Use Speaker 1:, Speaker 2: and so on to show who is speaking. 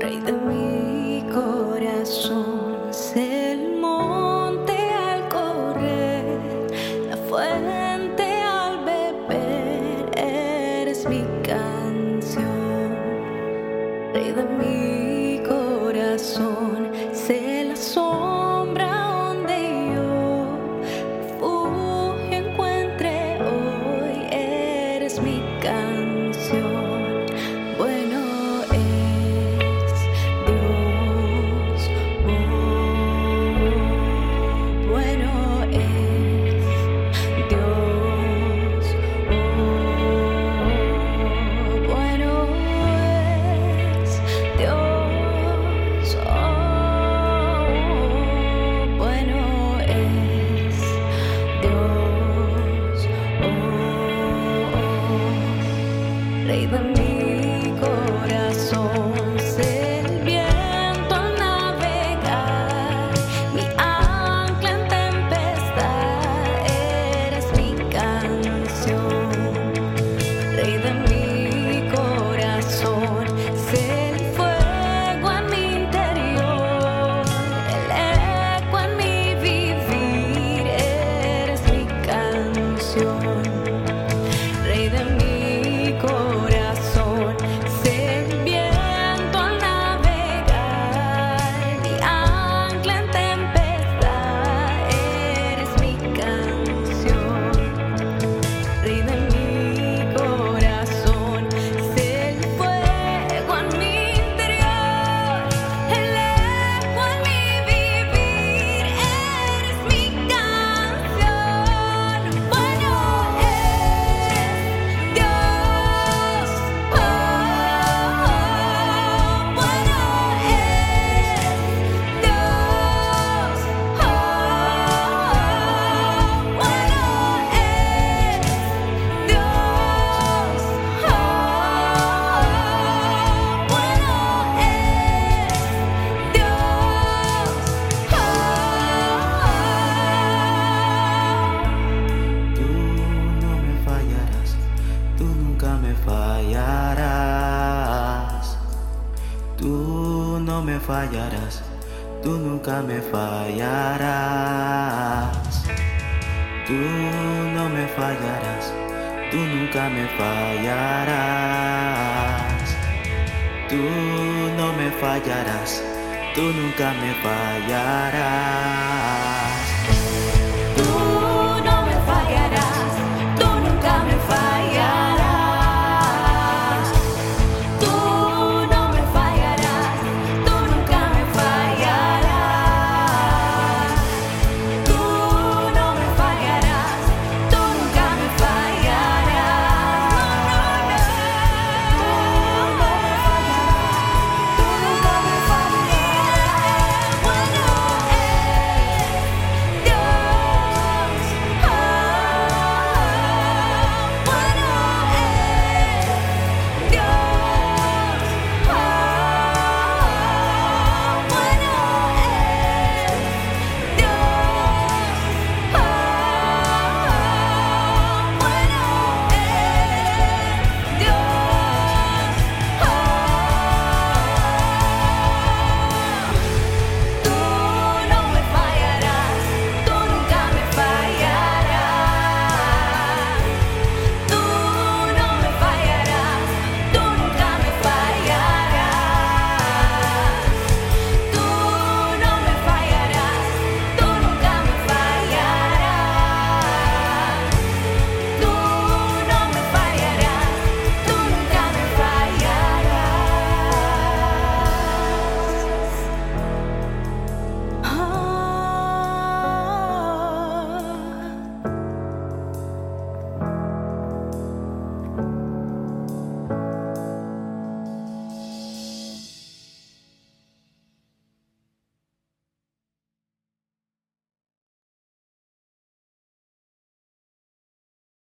Speaker 1: Rey de mi corazón, se el monte al correr la fuerza. Rey de mi corazón, es el viento a navegar, mi ancla en tempestad. Eres mi canción. Rey de mi corazón, sé el fuego en mi interior, el eco en mi vivir. Eres mi canción.
Speaker 2: No me fallarás. Tú nunca me fallarás. Tú no me fallarás. Tú nunca me fallarás. Tú no me fallarás. Tú nunca me fallarás.